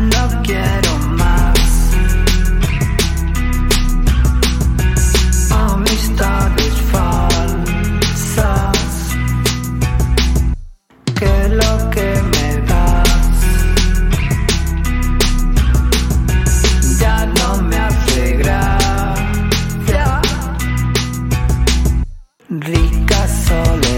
no quiero más. Amistades falsas, que lo que me das ya no me hace gracia. Rica solo.